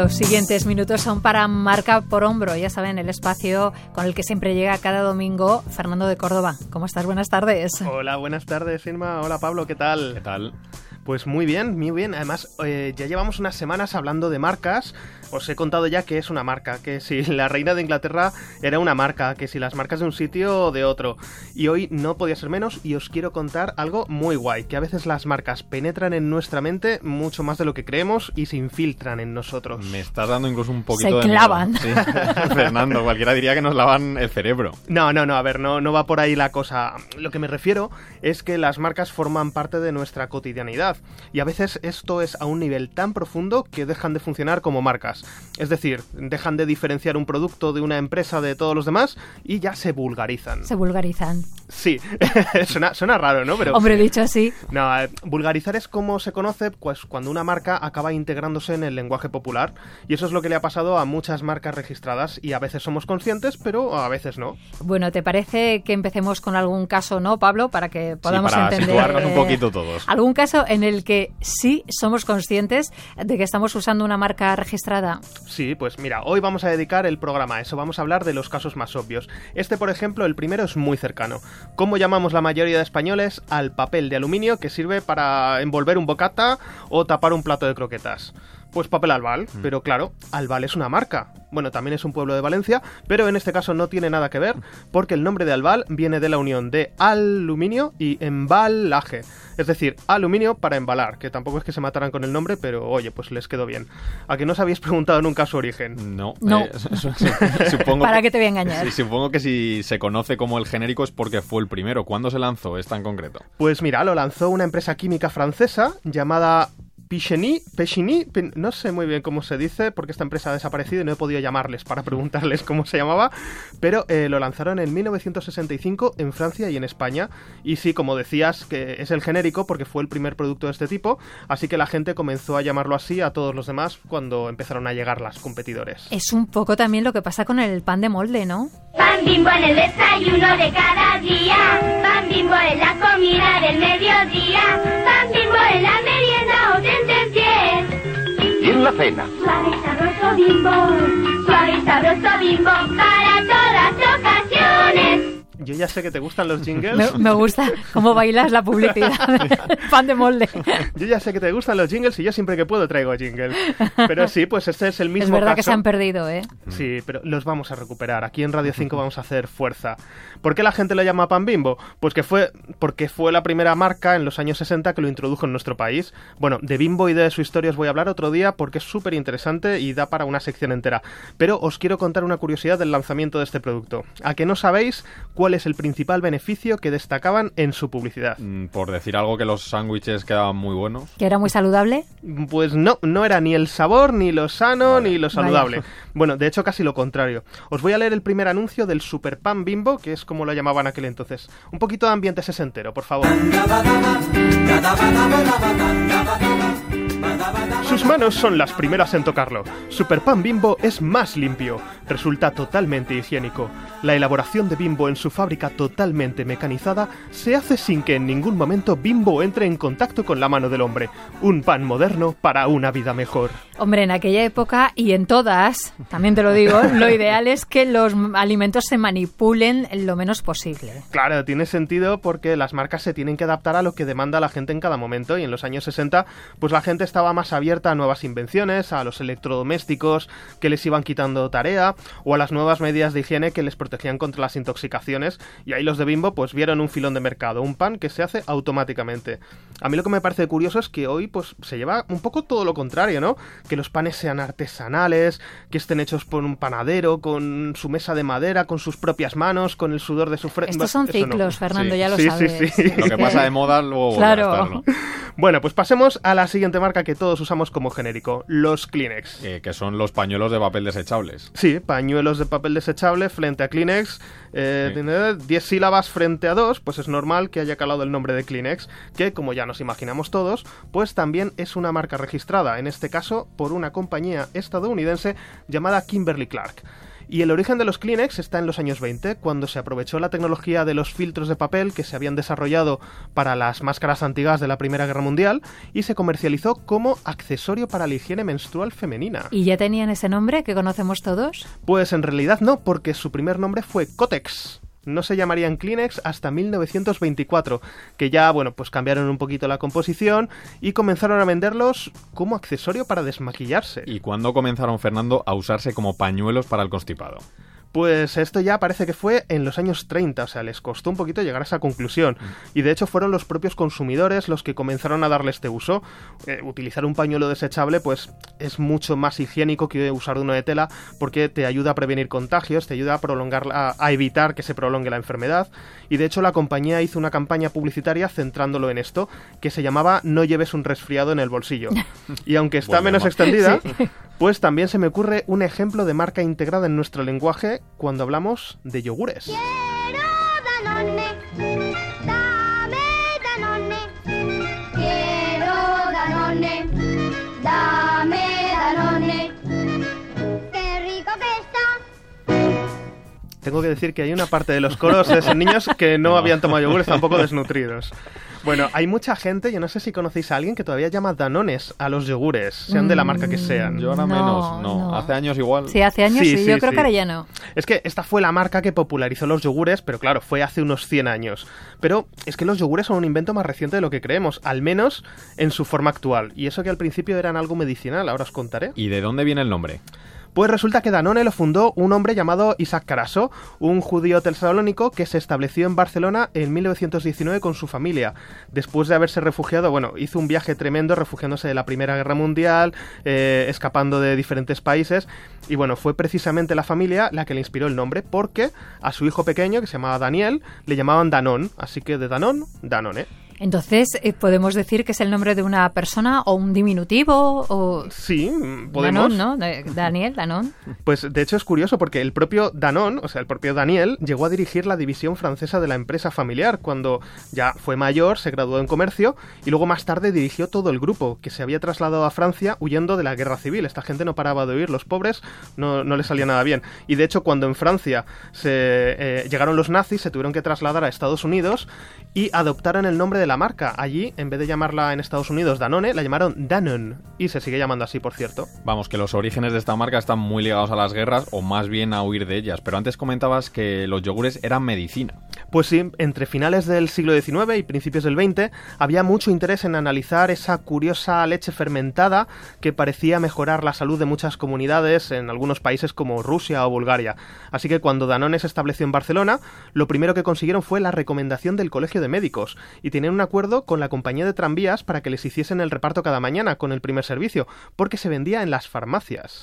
Los siguientes minutos son para Marca por Hombro, ya saben, el espacio con el que siempre llega cada domingo Fernando de Córdoba. ¿Cómo estás? Buenas tardes. Hola, buenas tardes, Irma. Hola, Pablo, ¿qué tal? ¿Qué tal? Pues muy bien, muy bien. Además, eh, ya llevamos unas semanas hablando de marcas. Os he contado ya que es una marca, que si la reina de Inglaterra era una marca, que si las marcas de un sitio o de otro. Y hoy no podía ser menos y os quiero contar algo muy guay, que a veces las marcas penetran en nuestra mente mucho más de lo que creemos y se infiltran en nosotros. Me estás dando incluso un poquito se de... clavan. Sí. Fernando, cualquiera diría que nos lavan el cerebro. No, no, no, a ver, no, no va por ahí la cosa. Lo que me refiero es que las marcas forman parte de nuestra cotidianidad y a veces esto es a un nivel tan profundo que dejan de funcionar como marcas. Es decir, dejan de diferenciar un producto de una empresa de todos los demás y ya se vulgarizan. Se vulgarizan. Sí, suena, suena, raro, ¿no? Pero, Hombre, dicho así. No, eh, vulgarizar es como se conoce pues, cuando una marca acaba integrándose en el lenguaje popular. Y eso es lo que le ha pasado a muchas marcas registradas. Y a veces somos conscientes, pero a veces no. Bueno, ¿te parece que empecemos con algún caso, no, Pablo? Para que podamos sí, para entender. situarnos un poquito todos. ¿Algún caso en el que sí somos conscientes de que estamos usando una marca registrada? Sí, pues mira, hoy vamos a dedicar el programa a eso. Vamos a hablar de los casos más obvios. Este, por ejemplo, el primero es muy cercano. ¿Cómo llamamos la mayoría de españoles al papel de aluminio que sirve para envolver un bocata o tapar un plato de croquetas? Pues papel albal, mm. pero claro, Albal es una marca. Bueno, también es un pueblo de Valencia, pero en este caso no tiene nada que ver, porque el nombre de Albal viene de la unión de aluminio y embalaje. Es decir, aluminio para embalar, que tampoco es que se mataran con el nombre, pero oye, pues les quedó bien. ¿A que no os habéis preguntado nunca su origen? No. No. Eh, supongo ¿Para que, qué te voy a engañar? Sí, supongo que si se conoce como el genérico es porque fue el primero. ¿Cuándo se lanzó esta en concreto? Pues mira, lo lanzó una empresa química francesa llamada Picheny, Pechiny, no sé muy bien cómo se dice porque esta empresa ha desaparecido y no he podido llamarles para preguntarles cómo se llamaba, pero eh, lo lanzaron en 1965 en Francia y en España. Y sí, como decías, que es el genérico porque fue el primer producto de este tipo, así que la gente comenzó a llamarlo así a todos los demás cuando empezaron a llegar las competidores. Es un poco también lo que pasa con el pan de molde, ¿no? Pan bimbo en el desayuno de cada día, pan bimbo en la comida del mediodía, pan bimbo en la la cena. Suave y sabroso bimbo, suave y sabroso bimbo para. Yo ya sé que te gustan los jingles. Me, me gusta cómo bailas la publicidad. Pan de molde. Yo ya sé que te gustan los jingles y yo siempre que puedo traigo jingles. Pero sí, pues este es el mismo Es verdad caso. que se han perdido, ¿eh? Sí, pero los vamos a recuperar. Aquí en Radio 5 vamos a hacer fuerza. ¿Por qué la gente lo llama pan bimbo? Pues que fue porque fue la primera marca en los años 60 que lo introdujo en nuestro país. Bueno, de bimbo y de su historia os voy a hablar otro día porque es súper interesante y da para una sección entera. Pero os quiero contar una curiosidad del lanzamiento de este producto. ¿A que no sabéis cuál es el principal beneficio que destacaban en su publicidad? Mm, Por decir algo que los sándwiches quedaban muy buenos. ¿Que era muy saludable? Pues no, no era ni el sabor, ni lo sano, Vale. ni lo saludable. Bueno, de hecho casi lo contrario. Os voy a leer el primer anuncio del Super Pan Bimbo, que es como lo llamaban aquel entonces. Un poquito de ambiente sesentero, por favor. Sus manos son las primeras en tocarlo. Super Pan Bimbo es más limpio. Resulta totalmente higiénico. La elaboración de Bimbo en su fábrica totalmente mecanizada se hace sin que en ningún momento Bimbo entre en contacto con la mano del hombre. Un pan moderno para una vida mejor. Hombre, en aquella época y en todas, también te lo digo, lo ideal es que los alimentos se manipulen lo menos posible. Claro, tiene sentido porque las marcas se tienen que adaptar a lo que demanda la gente en cada momento y en los años 60 pues la gente estaba más abierta a nuevas invenciones, a los electrodomésticos que les iban quitando tarea o a las nuevas medidas de higiene que les protegían contra las intoxicaciones y ahí los de Bimbo pues vieron un filón de mercado, un pan que se hace automáticamente. A mí lo que me parece curioso es que hoy pues se lleva un poco todo lo contrario, ¿no? Que los panes sean artesanales, que estén hechos por un panadero, con su mesa de madera, con sus propias manos, con el sudor de su frente. Estos son Eso no. ciclos, Fernando, Sí. ya lo Sí, sí, sabes. sí. Lo que pasa de moda luego Claro. Bueno, pues pasemos a la siguiente marca que todos usamos como genérico, los Kleenex. Eh, que son los pañuelos de papel desechables. Sí, pañuelos de papel desechable frente a Kleenex. Eh, Sí. tiene 10 sílabas frente a 2, pues es normal que haya calado el nombre de Kleenex, que como ya nos imaginamos todos, pues también es una marca registrada, en este caso por una compañía estadounidense llamada Kimberly Clark. Y el origen de los Kleenex está en los años 20, cuando se aprovechó la tecnología de los filtros de papel que se habían desarrollado para las máscaras antiguas de la Primera Guerra Mundial y se comercializó como accesorio para la higiene menstrual femenina. ¿Y ya tenían ese nombre que conocemos todos? Pues en realidad no, porque su primer nombre fue Cotex no se llamarían Kleenex hasta 1924, que ya, bueno, pues cambiaron un poquito la composición y comenzaron a venderlos como accesorio para desmaquillarse. ¿Y cuándo comenzaron, Fernando, a usarse como pañuelos para el constipado? Pues esto ya parece que fue en los años 30, o sea, les costó un poquito llegar a esa conclusión. Y de hecho fueron los propios consumidores los que comenzaron a darle este uso. Eh, utilizar un pañuelo desechable pues es mucho más higiénico que usar uno de tela porque te ayuda a prevenir contagios, te ayuda a prolongar, a, a evitar que se prolongue la enfermedad. Y de hecho la compañía hizo una campaña publicitaria centrándolo en esto, que se llamaba No lleves un resfriado en el bolsillo. Y aunque está Buen menos lema. extendida, pues también se me ocurre un ejemplo de marca integrada en nuestro lenguaje cuando hablamos de yogures. Quiero Danone, dame Danone. Quiero Danone, dame Danone. Qué rico que está. Tengo que decir que hay una parte de los coros de esos niños que no, No. habían tomado yogures tampoco desnutridos. Bueno, hay mucha gente, yo no sé si conocéis a alguien que todavía llama danones a los yogures, sean de la marca que sean. Yo ahora No, menos, no. no. Hace años igual. Sí, hace años Sí, sí, sí, yo creo sí. que ahora ya no. Es que esta fue la marca que popularizó los yogures, pero claro, fue hace unos 100 años. Pero es que los yogures son un invento más reciente de lo que creemos, al menos en su forma actual. Y eso que al principio eran algo medicinal, ahora os contaré. ¿Y de dónde viene el nombre? Pues resulta que Danone lo fundó un hombre llamado Isaac Caraso, un judío tesalónico que se estableció en Barcelona en 1919 con su familia. Después de haberse refugiado, bueno, hizo un viaje tremendo refugiándose de la Primera Guerra Mundial, eh, escapando de diferentes países. Y bueno, fue precisamente la familia la que le inspiró el nombre, porque a su hijo pequeño, que se llamaba Daniel, le llamaban Danón. Así que de Danón, Danone. Entonces, eh, ¿podemos decir que es el nombre de una persona o un diminutivo o... Sí, podemos. Danone, ¿no? Daniel, Danone. Pues de hecho es curioso porque el propio Danone, o sea, el propio Daniel, llegó a dirigir la división francesa de la empresa familiar cuando ya fue mayor, se graduó en comercio y luego más tarde dirigió todo el grupo que se había trasladado a Francia huyendo de la guerra civil. Esta gente no paraba de huir, los pobres no, no les salía nada bien. Y de hecho cuando en Francia se eh, llegaron los nazis se tuvieron que trasladar a Estados Unidos y adoptaron el nombre de la marca. Allí, en vez de llamarla en Estados Unidos Danone, la llamaron Danone y se sigue llamando así, por cierto. Vamos, que los orígenes de esta marca están muy ligados a las guerras o más bien a huir de ellas. Pero antes comentabas que los yogures eran medicina. Pues sí, entre finales del siglo XIX y principios del XX había mucho interés en analizar esa curiosa leche fermentada que parecía mejorar la salud de muchas comunidades en algunos países como Rusia o Bulgaria. Así que cuando Danone se estableció en Barcelona, lo primero que consiguieron fue la recomendación del Colegio de Médicos y tenían un acuerdo con la compañía de tranvías para que les hiciesen el reparto cada mañana con el primer servicio, porque se vendía en las farmacias.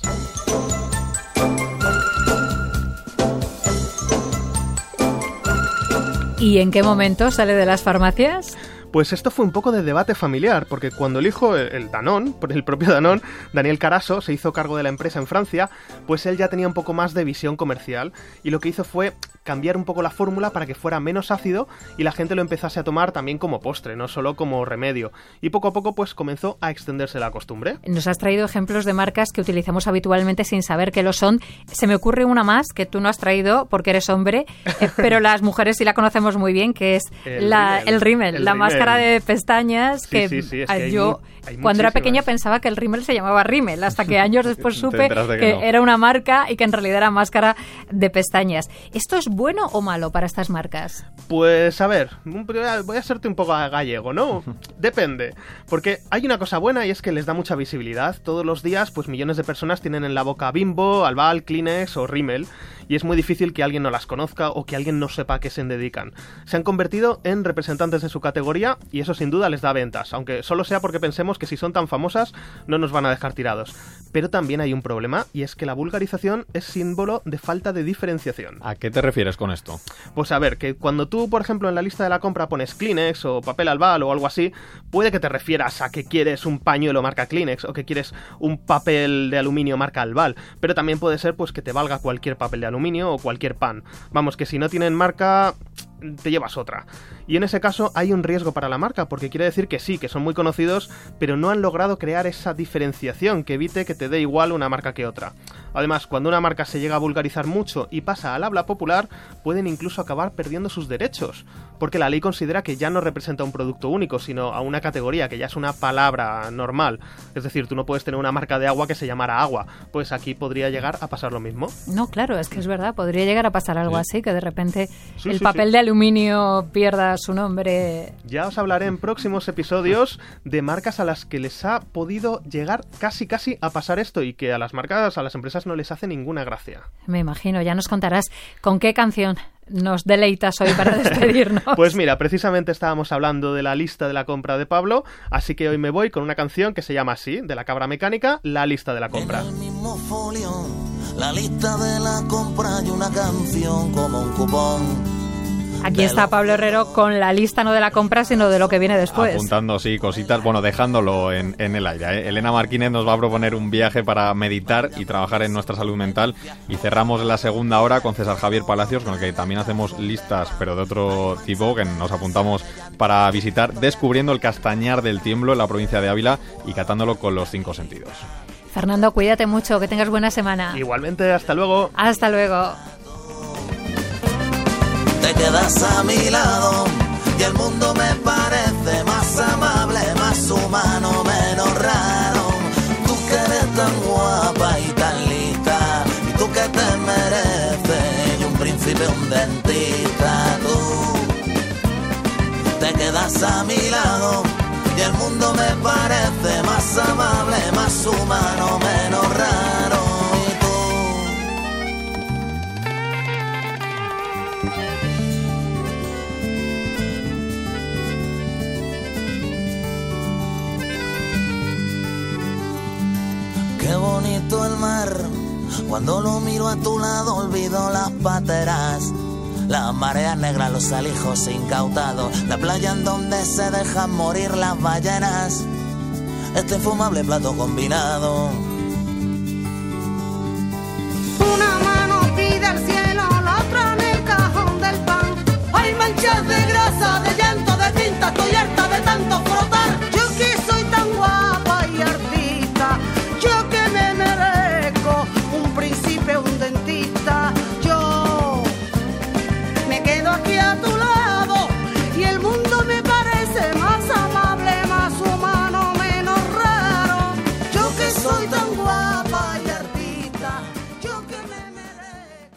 ¿Y en qué momento sale de las farmacias? Pues esto fue un poco de debate familiar, porque cuando el hijo, el, Danón, el propio Danón, Daniel Caraso, se hizo cargo de la empresa en Francia, pues él ya tenía un poco más de visión comercial y lo que hizo fue cambiar un poco la fórmula para que fuera menos ácido y la gente lo empezase a tomar también como postre, no solo como remedio. Y poco a poco pues comenzó a extenderse la costumbre. Nos has traído ejemplos de marcas que utilizamos habitualmente sin saber que lo son. Se me ocurre una más que tú no has traído porque eres hombre, eh, pero las mujeres sí la conocemos muy bien, que es El la, rímel. el rímel, El la rímel. máscara de pestañas Sí, que sí, sí, es ah, que yo hay cuando era pequeña pensaba que el rímel se llamaba rímel, hasta que años después supe que, que no. era una marca y que en realidad era máscara de pestañas. ¿Esto es bueno o malo para estas marcas? Pues a ver, voy a hacerte un poco gallego, ¿no? Depende. Porque hay una cosa buena y es que les da mucha visibilidad. Todos los días, pues millones de personas tienen en la boca Bimbo, Albal, Kleenex o Rimmel. Y es muy difícil que alguien no las conozca o que alguien no sepa a qué se dedican. Se han convertido en representantes de su categoría y eso sin duda les da ventas, aunque solo sea porque pensemos que si son tan famosas no nos van a dejar tirados. Pero también hay un problema y es que la vulgarización es símbolo de falta de diferenciación. ¿A qué te refieres con esto? Pues a ver, que cuando tú, por ejemplo, en la lista de la compra pones Kleenex o papel albal o algo así, puede que te refieras a que quieres un pañuelo marca Kleenex o que quieres un papel de aluminio marca albal, pero también puede ser pues que te valga cualquier papel de aluminio o cualquier pan. Vamos, que si no tienen marca te llevas otra. Y en ese caso hay un riesgo para la marca, porque quiere decir que sí, que son muy conocidos, pero no han logrado crear esa diferenciación que evite que te dé igual una marca que otra. Además, cuando una marca se llega a vulgarizar mucho y pasa al habla popular, pueden incluso acabar perdiendo sus derechos, porque la ley considera que ya no representa un producto único, sino a una categoría, que ya es una palabra normal. Es decir, tú no puedes tener una marca de agua que se llamara agua, pues aquí podría llegar a pasar lo mismo. No, claro, es que es verdad, podría llegar a pasar algo así, que de repente Sí, el sí, papel de aluminio pierda su nombre. Ya os hablaré en próximos episodios de marcas a las que les ha podido llegar casi casi a pasar esto y que a las marcas, a las empresas no les hace ninguna gracia. Me imagino, ya nos contarás con qué canción nos deleitas hoy para despedirnos. Pues mira, precisamente estábamos hablando de la lista de la compra de Pablo, así que hoy me voy con una canción que se llama así, de la cabra mecánica, La lista de la compra. En el mismo folio, la lista de la compra y una canción como un cupón. Aquí está Pablo Herrero con la lista no de la compra, sino de lo que viene después. Apuntando, sí, cositas, bueno, dejándolo en, en el aire. ¿eh? Elena Martínez nos va a proponer un viaje para meditar y trabajar en nuestra salud mental. Y cerramos la segunda hora con César Javier Palacios, con el que también hacemos listas, pero de otro tipo, que nos apuntamos para visitar, descubriendo el castañar del tiemblo en la provincia de Ávila y catándolo con los cinco sentidos. Fernando, cuídate mucho, que tengas buena semana. Igualmente, hasta luego. Hasta luego. Te quedas a mi lado y el mundo me parece más amable, más humano, menos raro. Tú que eres tan guapa y tan lista, y tú que te mereces y un príncipe, un dentista, tú. Te quedas a mi lado y el mundo me parece más amable, más humano, menos raro. El mar. Cuando lo miro a tu lado olvido las pateras. Las mareas negras, los alijos incautados. La playa en donde se dejan morir las ballenas. Este infumable plato combinado